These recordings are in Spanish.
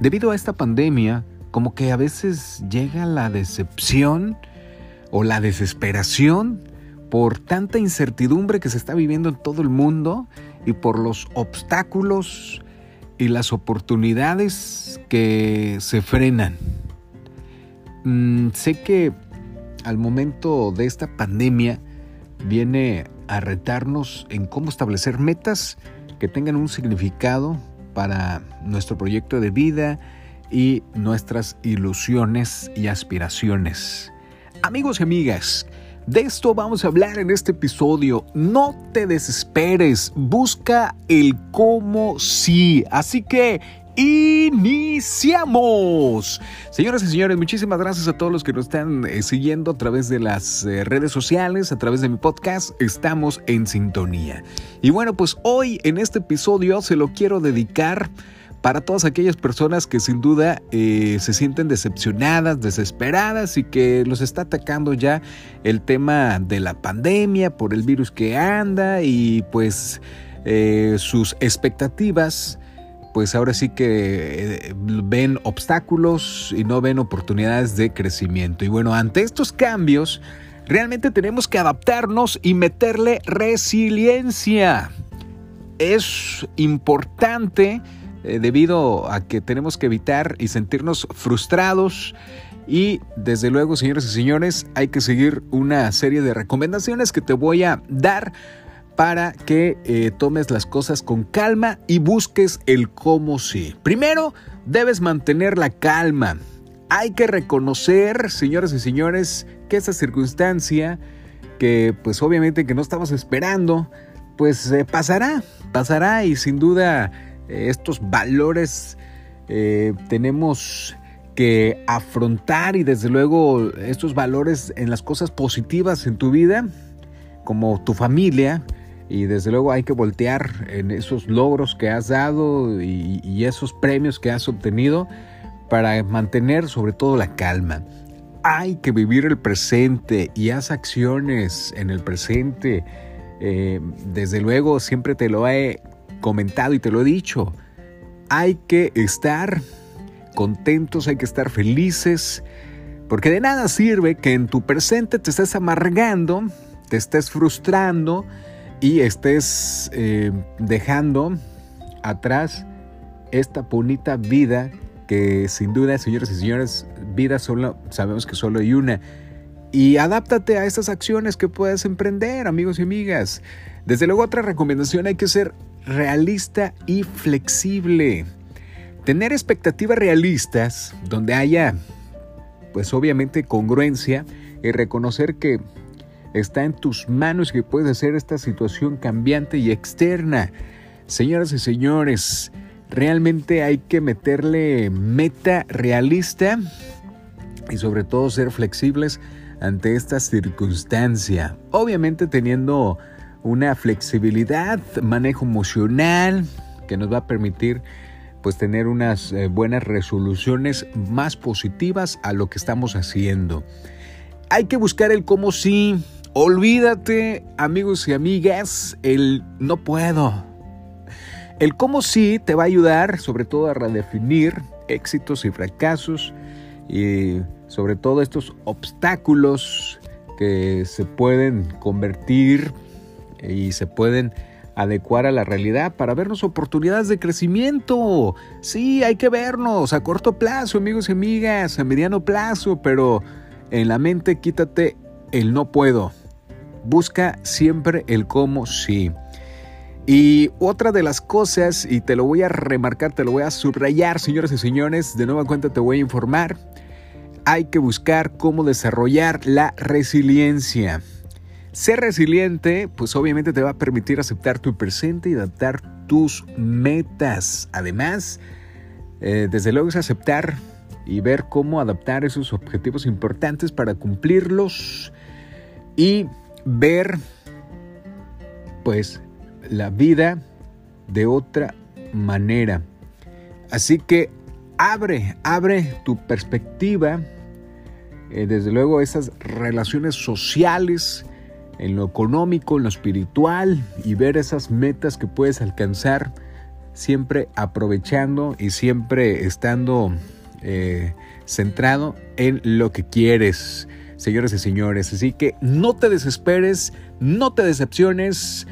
debido a esta pandemia, como que a veces llega la decepción o la desesperación por tanta incertidumbre que se está viviendo en todo el mundo y por los obstáculos y las oportunidades que se frenan. Mm, sé que al momento de esta pandemia viene a retarnos en cómo establecer metas que tengan un significado para nuestro proyecto de vida y nuestras ilusiones y aspiraciones. Amigos y amigas, de esto vamos a hablar en este episodio. No te desesperes, busca el cómo sí. Así que Iniciamos. Señoras y señores, muchísimas gracias a todos los que nos están eh, siguiendo a través de las eh, redes sociales, a través de mi podcast. Estamos en sintonía. Y bueno, pues hoy en este episodio se lo quiero dedicar para todas aquellas personas que sin duda eh, se sienten decepcionadas, desesperadas y que los está atacando ya el tema de la pandemia por el virus que anda y pues sus expectativas pues ahora sí que eh, ven obstáculos y no ven oportunidades de crecimiento. Y bueno, ante estos cambios, realmente tenemos que adaptarnos y meterle resiliencia. Es importante eh, debido a que tenemos que evitar y sentirnos frustrados. Y desde luego, señores y señores, hay que seguir una serie de recomendaciones que te voy a dar para que eh, tomes las cosas con calma y busques el cómo sí. Primero, debes mantener la calma. Hay que reconocer, señores y señores, que esa circunstancia que pues obviamente que no estamos esperando, pues eh, pasará, pasará y sin duda eh, estos valores tenemos que afrontar y desde luego estos valores en las cosas positivas en tu vida, como tu familia, y desde luego hay que voltear en esos logros que has dado y, esos premios que has obtenido para mantener sobre todo la calma. Hay que vivir el presente y haz acciones en el presente. Eh, desde luego siempre te lo he comentado y te lo he dicho. Hay que estar contentos, hay que estar felices, porque de nada sirve que en tu presente te estés amargando, te estés frustrando, y estés eh, dejando atrás esta bonita vida que sin duda, señores y señores, vida solo, sabemos que solo hay una. Y adáptate a estas acciones que puedes emprender, amigos y amigas. Desde luego, otra recomendación, hay que ser realista y flexible. Tener expectativas realistas donde haya, pues obviamente, congruencia y reconocer que está en tus manos que puedes hacer esta situación cambiante y externa. Señoras y señores, realmente hay que meterle meta realista y sobre todo ser flexibles ante esta circunstancia. Obviamente teniendo una flexibilidad, manejo emocional que nos va a permitir pues tener unas eh, buenas resoluciones más positivas a lo que estamos haciendo. Hay que buscar el cómo sí, Olvídate, amigos y amigas, el no puedo. El cómo sí te va a ayudar sobre todo a redefinir éxitos y fracasos y sobre todo estos obstáculos que se pueden convertir y se pueden adecuar a la realidad para vernos oportunidades de crecimiento. Sí, hay que vernos a corto plazo, amigos y amigas, a mediano plazo, pero en la mente quítate el no puedo. Busca siempre el cómo sí. Y otra de las cosas, y te lo voy a remarcar, te lo voy a subrayar, señores y señores, de nueva cuenta te voy a informar, hay que buscar cómo desarrollar la resiliencia. Ser resiliente, pues obviamente te va a permitir aceptar tu presente y adaptar tus metas. Además, eh, desde luego es aceptar y ver cómo adaptar esos objetivos importantes para cumplirlos y ver pues la vida de otra manera. Así que abre, abre tu perspectiva, eh, desde luego esas relaciones sociales, en lo económico, en lo espiritual y ver esas metas que puedes alcanzar siempre aprovechando y siempre estando eh, centrado en lo que quieres, señores y señores. Así que no te desesperes, no te decepciones,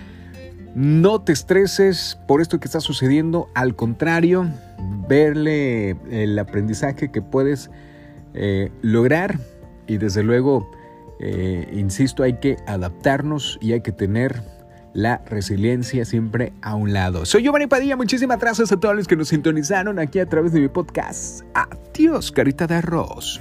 no te estreses por esto que está sucediendo. Al contrario, verle el aprendizaje que puedes eh, lograr y desde luego, eh, insisto, hay que adaptarnos y hay que tener la resiliencia siempre a un lado. Soy Giovanni Padilla, muchísimas gracias a todos los que nos sintonizaron aquí a través de mi podcast. Adiós, carita de arroz.